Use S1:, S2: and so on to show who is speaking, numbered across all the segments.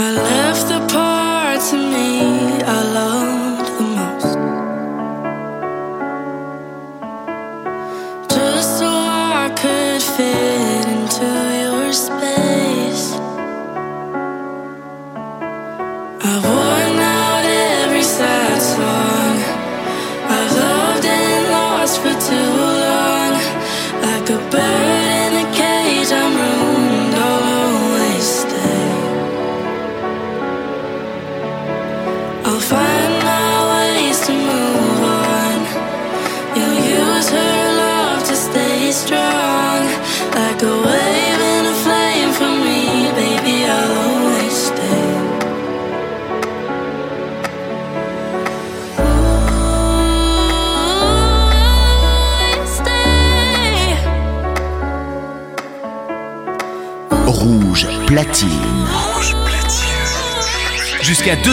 S1: I love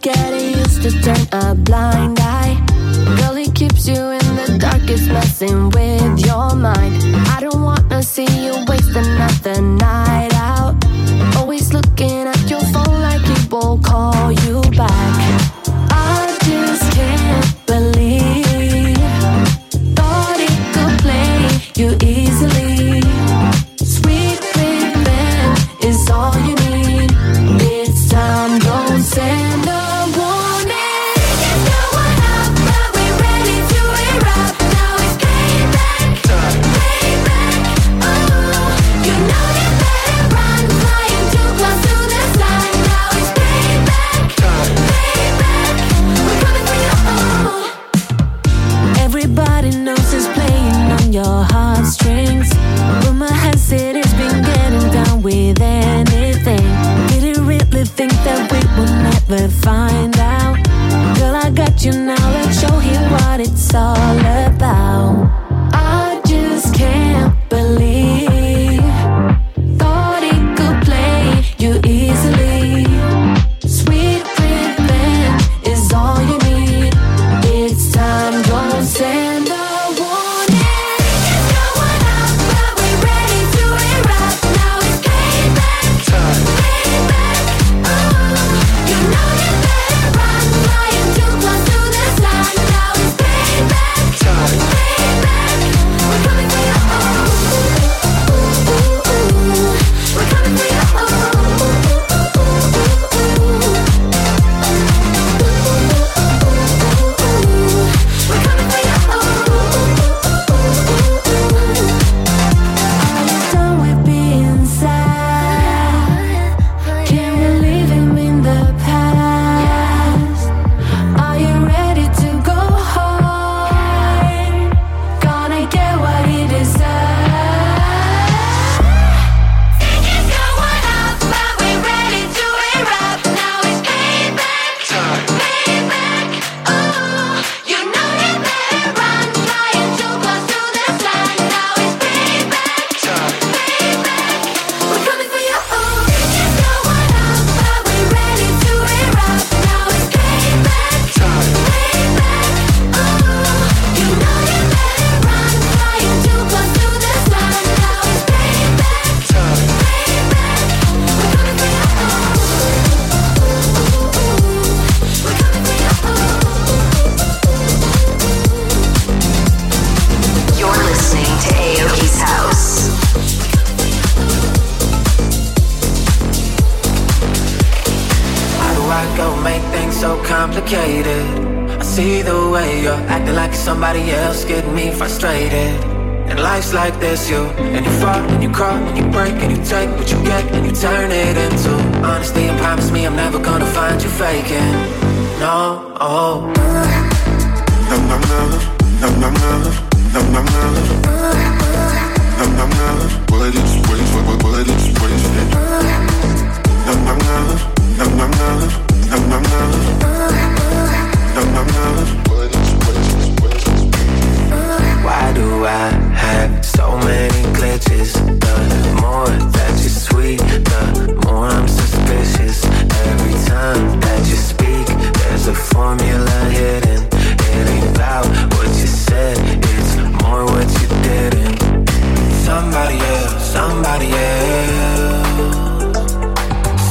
S1: getting used to turn a blind eye. Girl, he keeps you in the dark, it's messing with your mind. I don't wanna see you waste another night.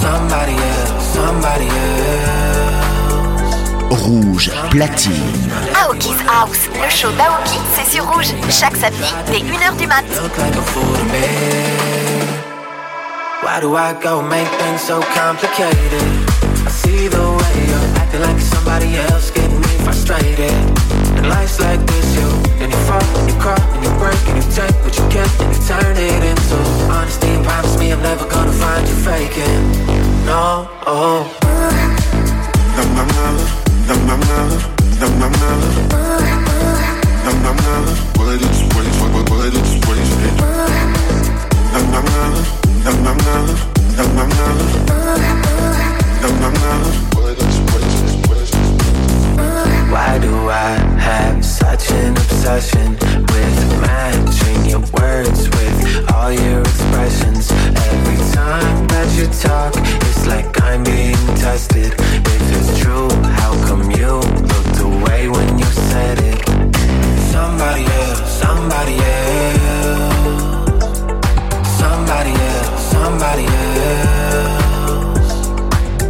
S2: Somebody somebody
S3: Rouge, platine.
S4: Aoki's House, le show d'Aoki, c'est sur Rouge, chaque samedi dès 1h du mat.
S2: Why do I go make things so complicated? See the way like somebody else getting me frustrated. And life's like this, yo. And you fall, and you cry, and you break, and you take what you can, and you turn it into honesty. Promise me I'm never gonna find you faking. No. Oh.
S5: What.
S2: Why do I have such an obsession with matching your words with all your expressions? Every time that you talk, it's like I'm being tested. If it's true, how come you looked away when you said it? Somebody else, somebody else, somebody else, somebody else,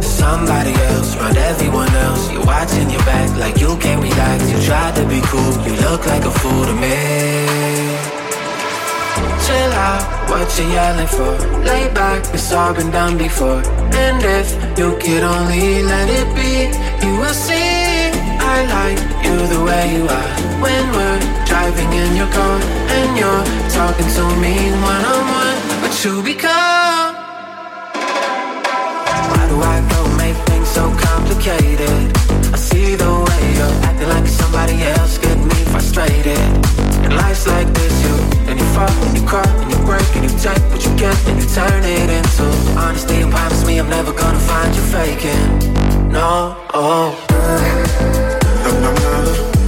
S2: somebody else around everyone else. You're watching your back like you can't relax. You try to be cool, you look like a fool to me. Chill out, what you yelling for? Lay back, it's all been done before. And if you could only let it be, you will see I like you the way you are. When we're driving in your car and you're talking to me one on one, but you become. Fall and you cry and you break and you take what you get and you turn it into honesty and promise me I'm never gonna find you faking. No, oh.
S5: Nam nam nam,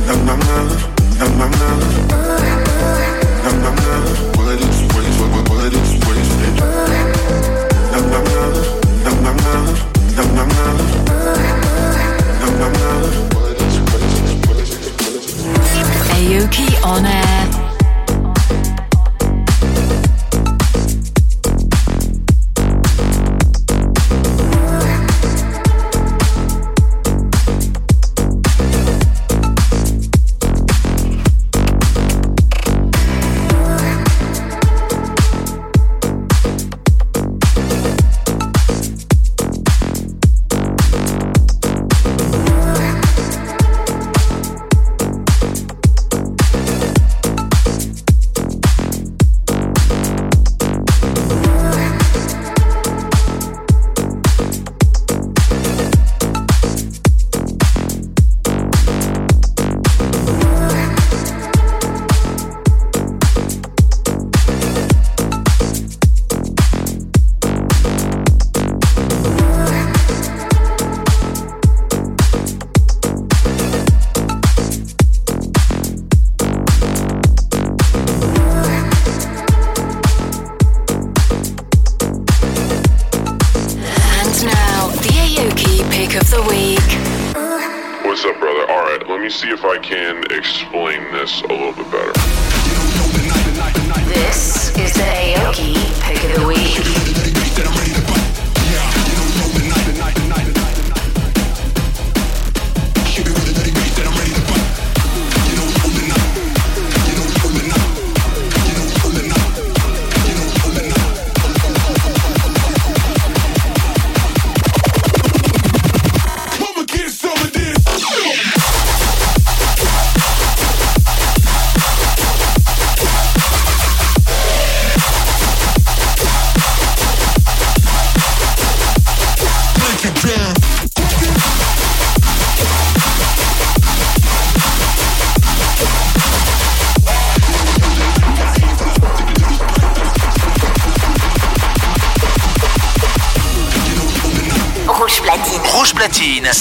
S5: nam nam nam, nam nam nam? Nam nam nam, nam nam nam, nam nam nam, nam
S6: Aoki on air.
S7: What's up, brother? All right, let me see if I can explain this a little bit better.
S6: This is the Aoki pick of the week.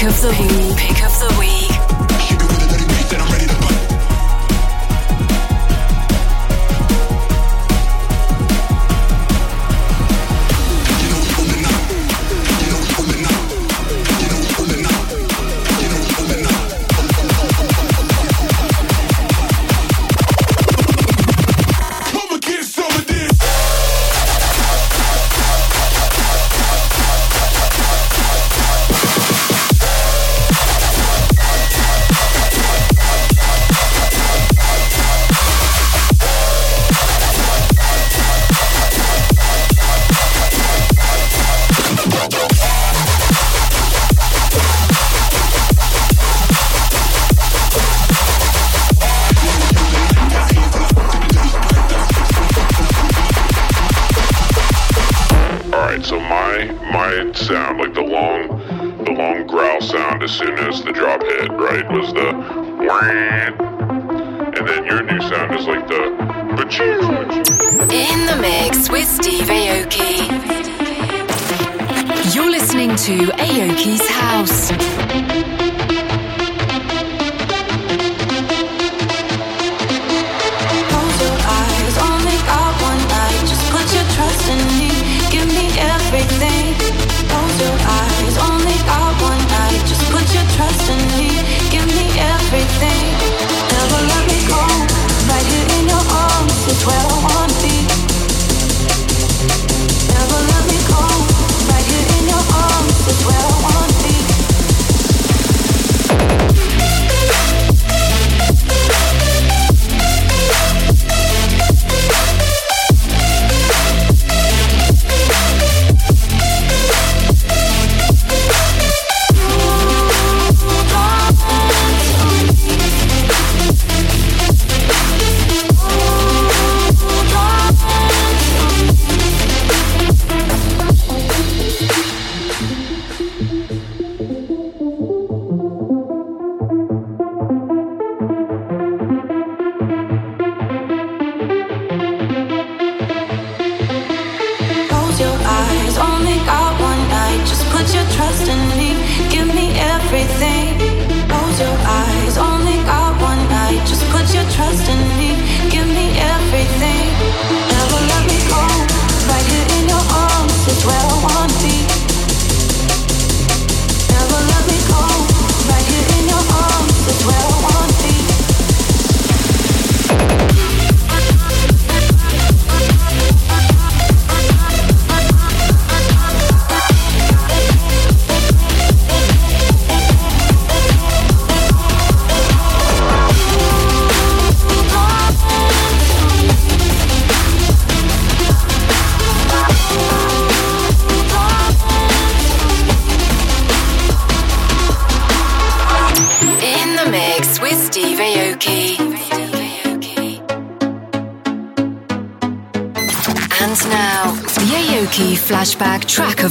S6: Pick of the week.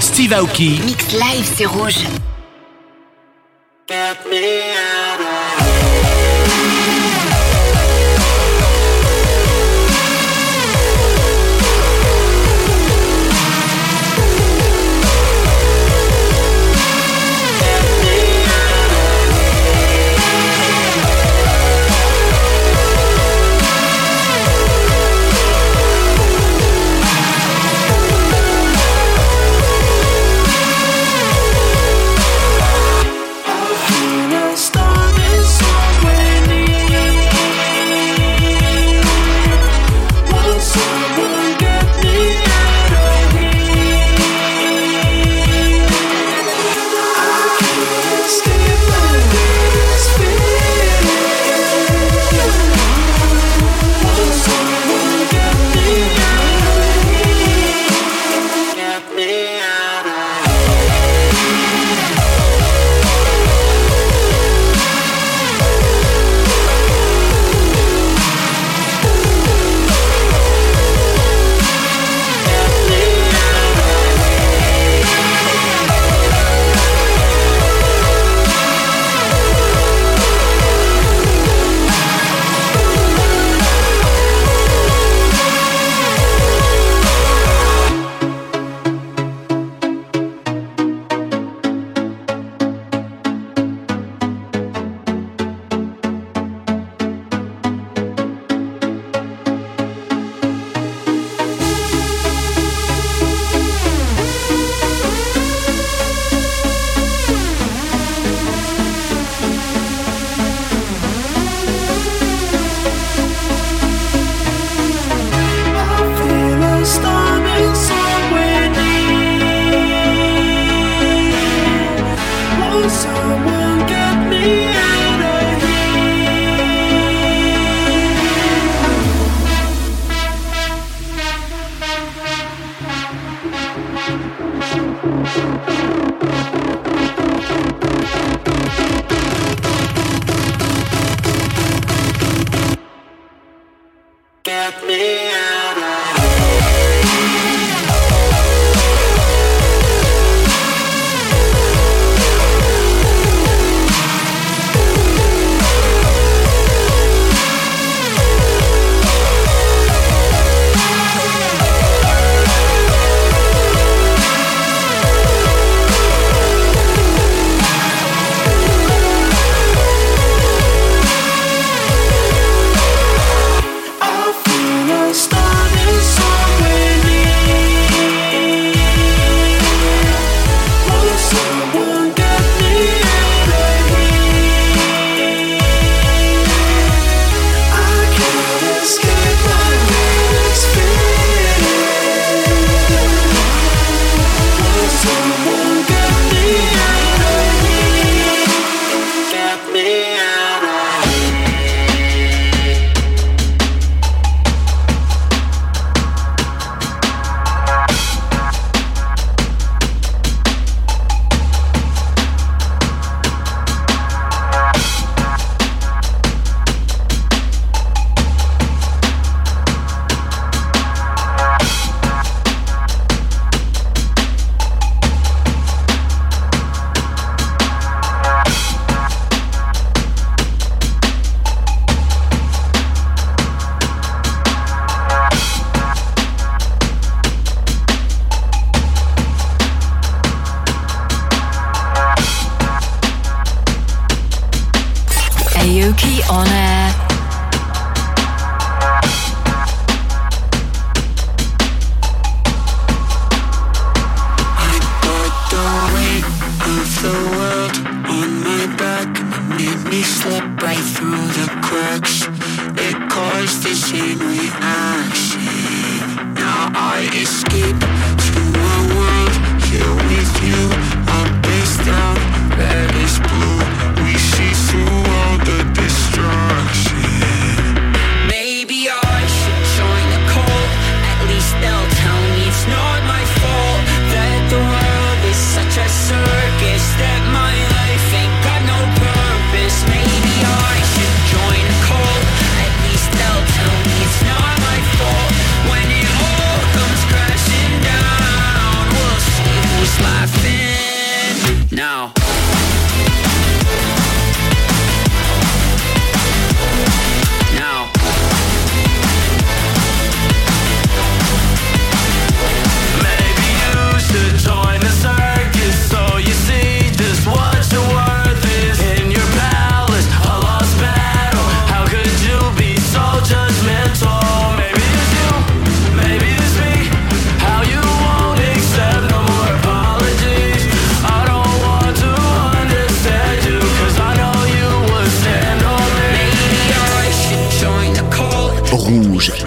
S5: Steve Aoki. Mix
S8: live, c'est rouge.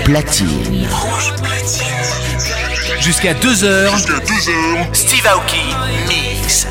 S9: platine.
S10: Jusqu'à 2h.
S5: Jusqu'à 2h.
S9: Steve Aoki mix.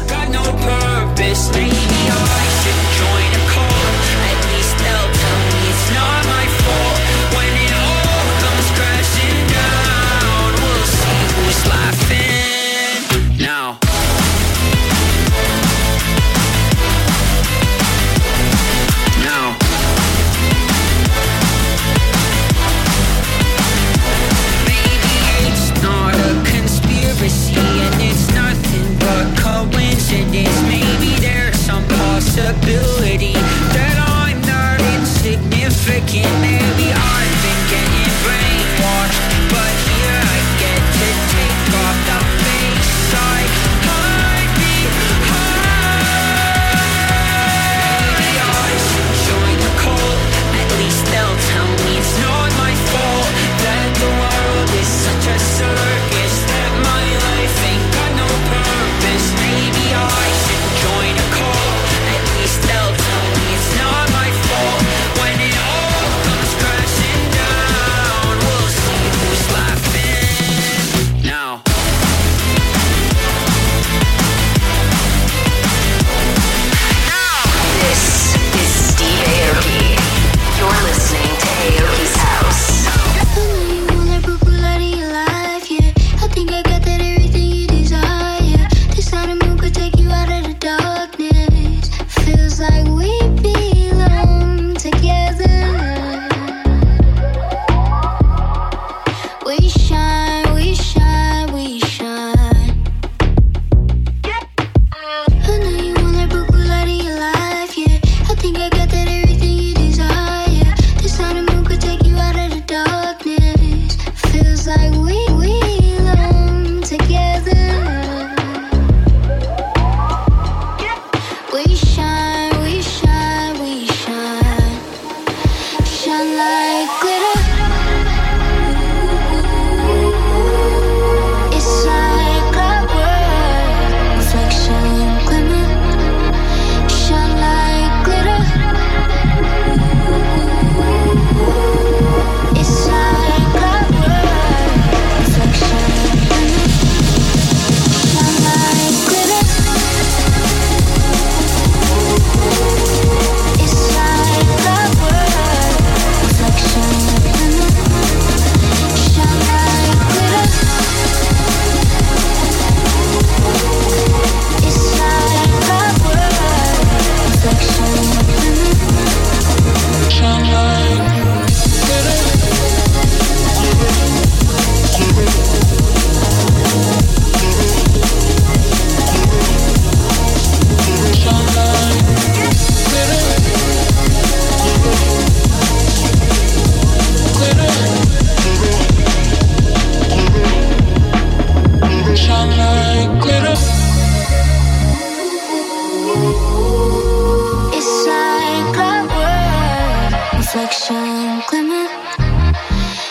S1: reflection glimmer,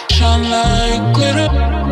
S1: shine like glitter.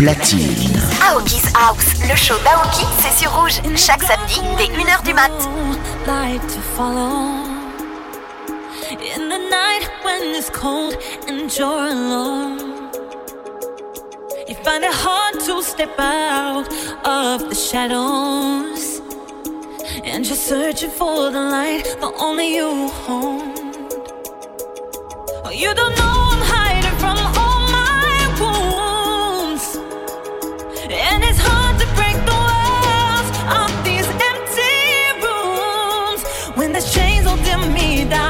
S5: Platine.
S4: Aoki's House, le show d'Aoki, c'est sur Rouge, chaque samedi dès 1h du mat.
S11: light to follow. In the night when it's cold and you're alone, you find it hard to step out of the shadows. And you're searching for the light, but only you hold. Oh, you don't know
S5: vida.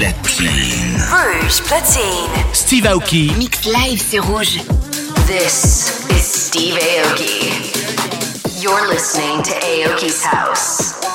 S12: Platine.
S13: Rouge
S14: Platine.
S5: Steve Aoki.
S15: Mix live, c'est rouge.
S16: This is Steve Aoki. You're listening to Aoki's House.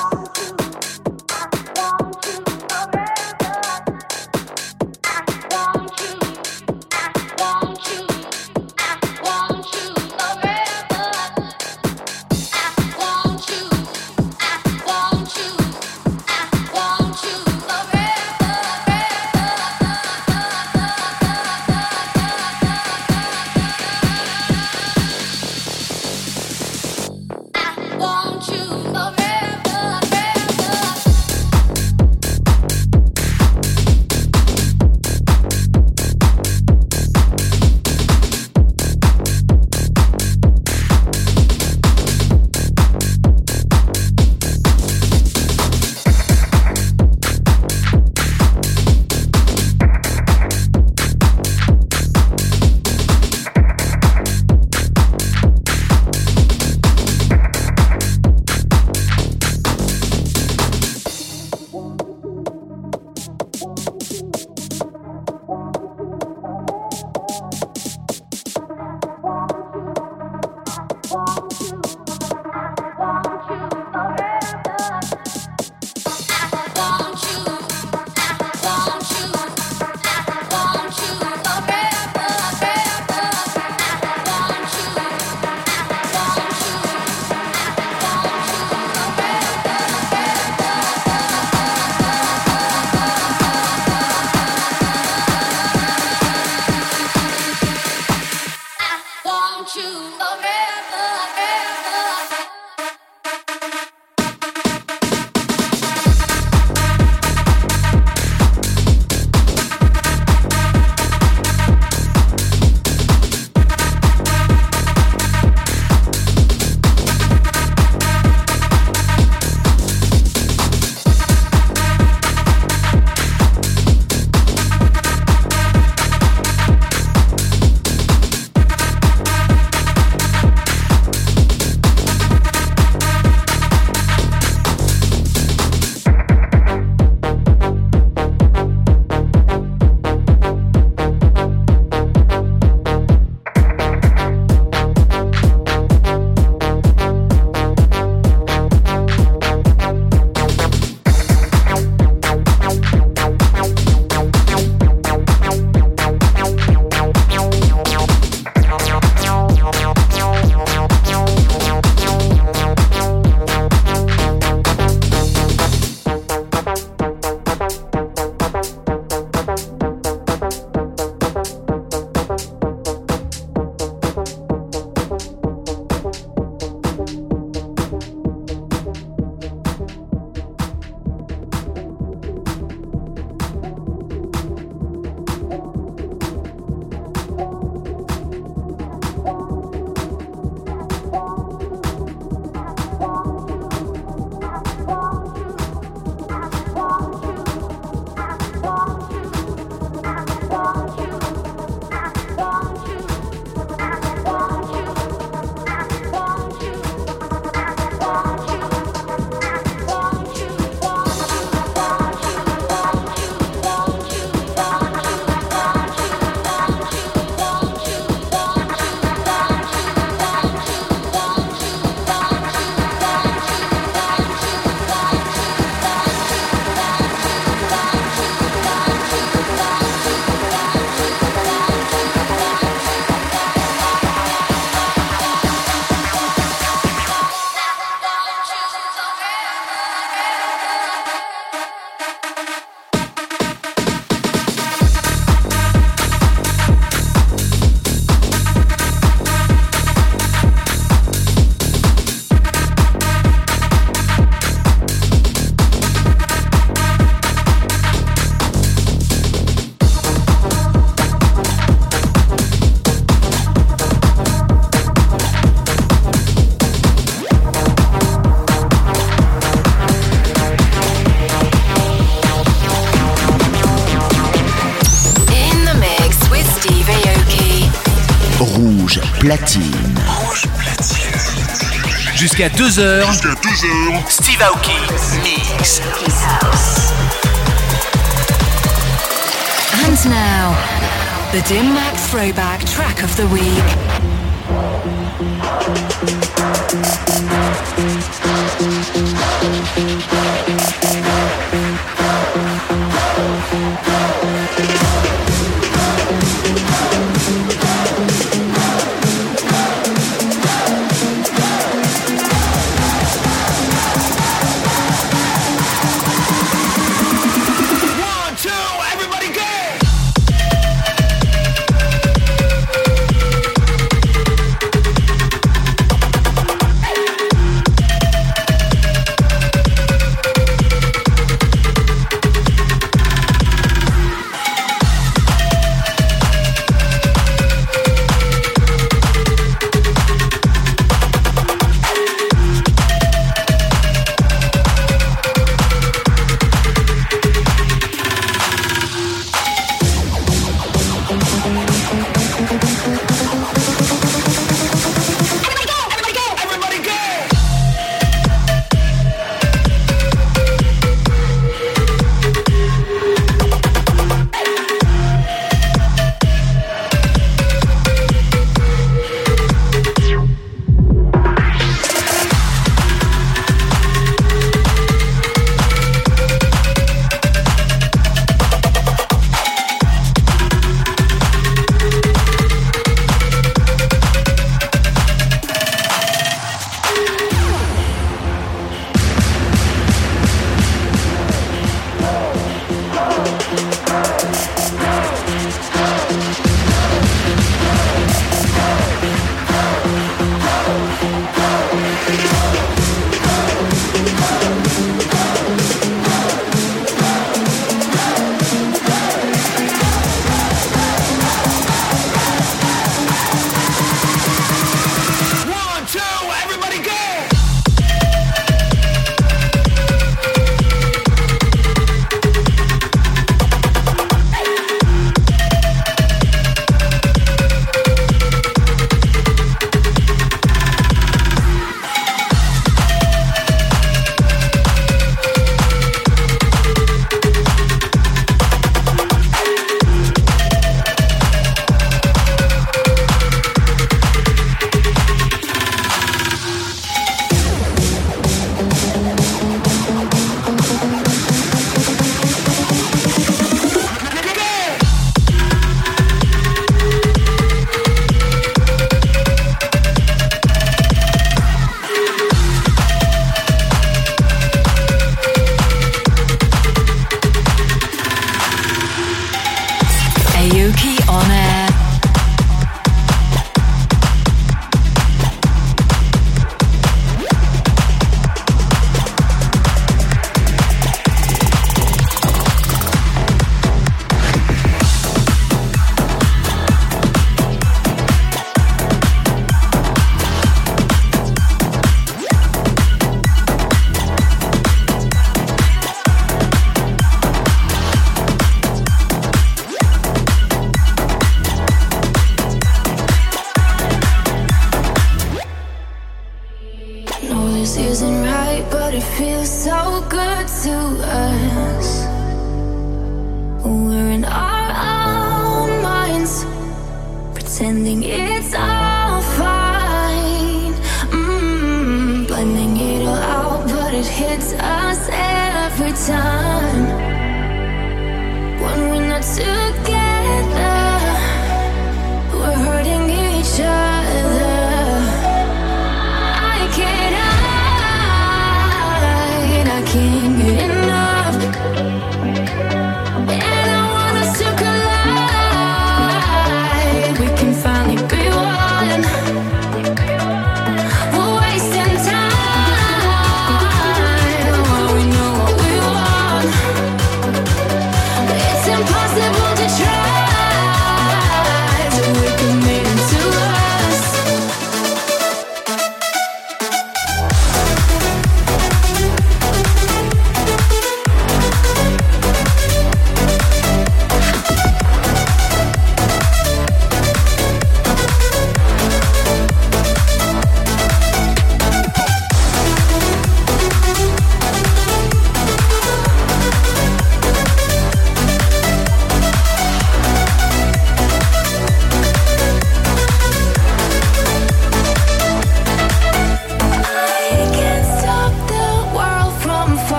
S5: Rouge Jusqu'à 2h.
S17: Jusqu'à 2h.
S5: Steve Aoki Mix.
S6: And now, the Dim Mak Throwback Track of the Week.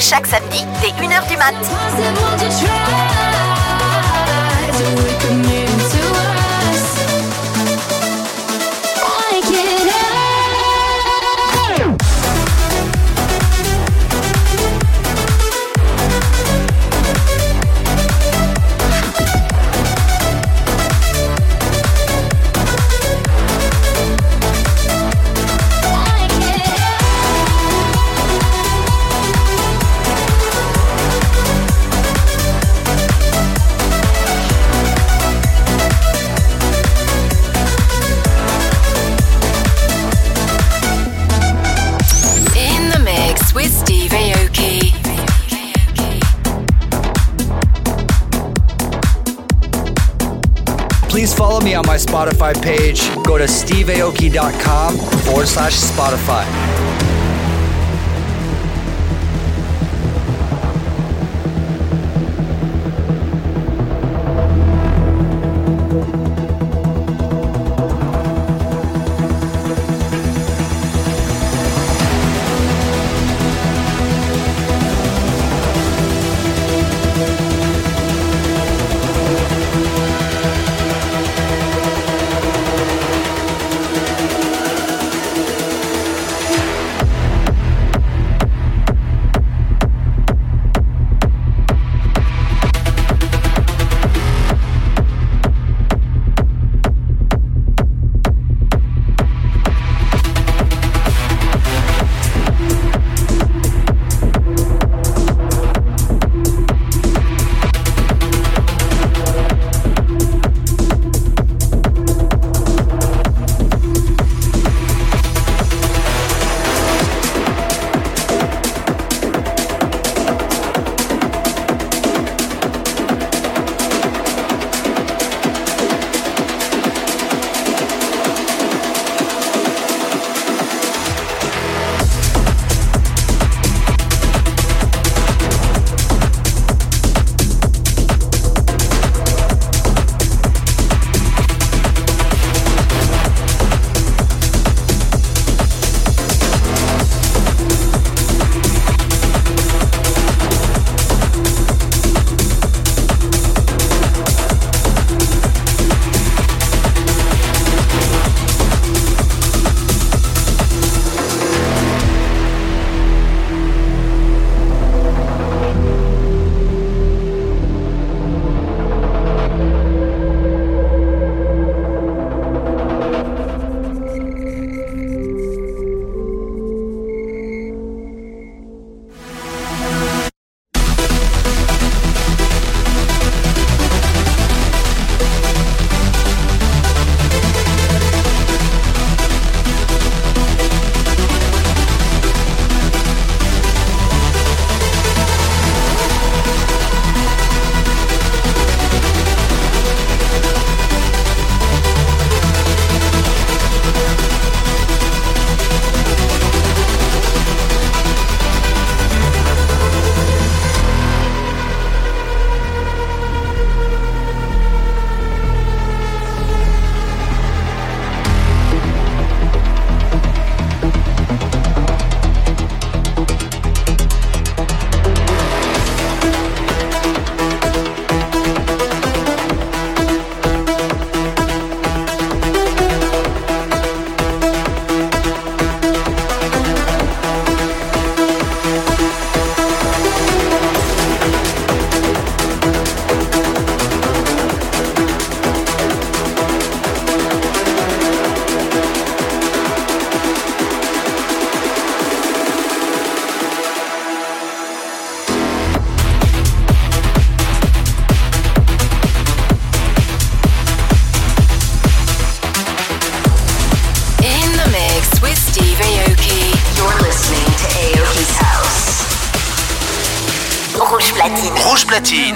S6: chaque samedi dès 1h du mat.
S10: Spotify page, go to steveaoki.com forward slash Spotify.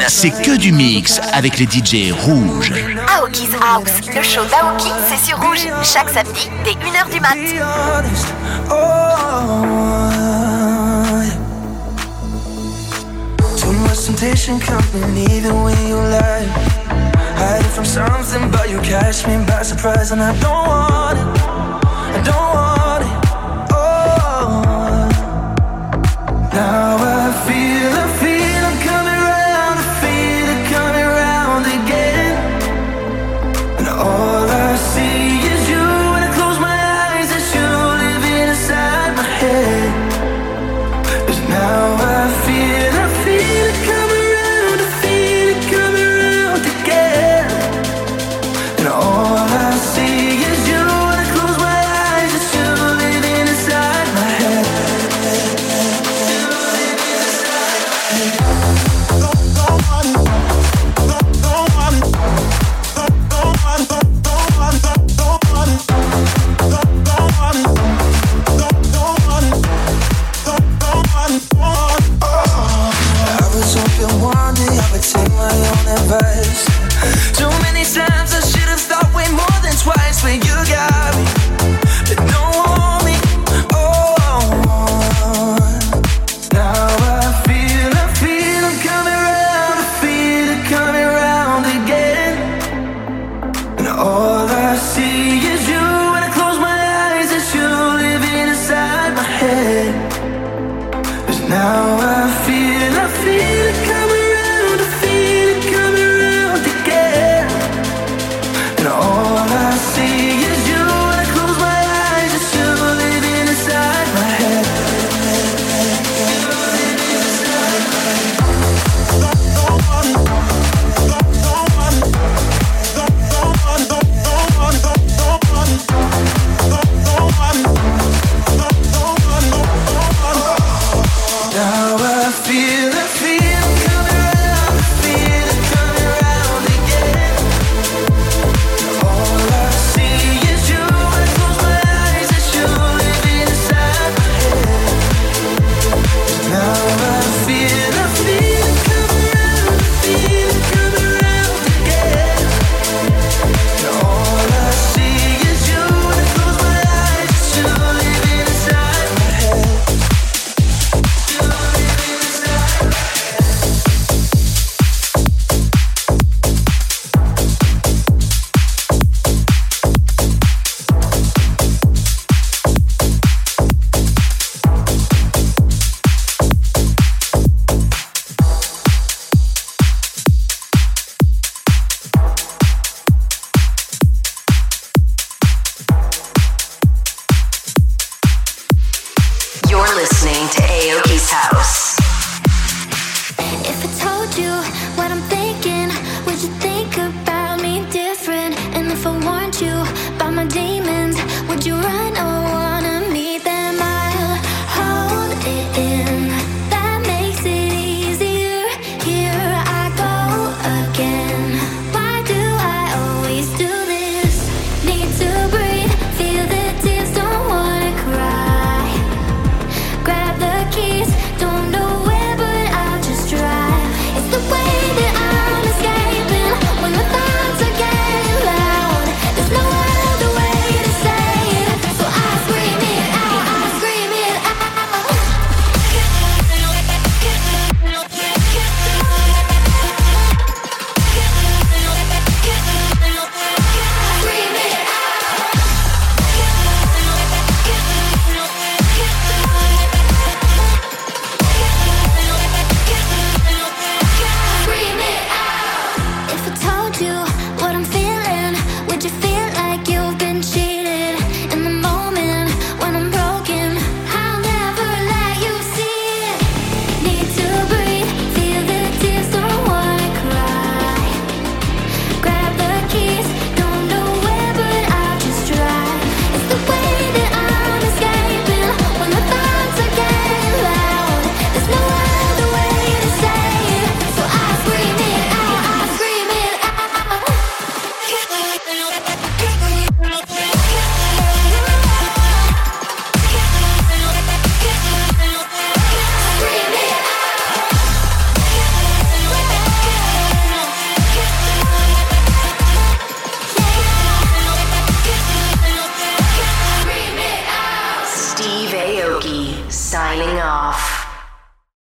S9: C'est que du mix avec les DJ rouges.
S4: Aoki's House, le show d'Aoki, c'est sur Rouge. Chaque samedi, dès 1h du mat.
S8: Too much temptation coming even when you lie. Hiding from something, but you catch me by surprise, and I don't want it.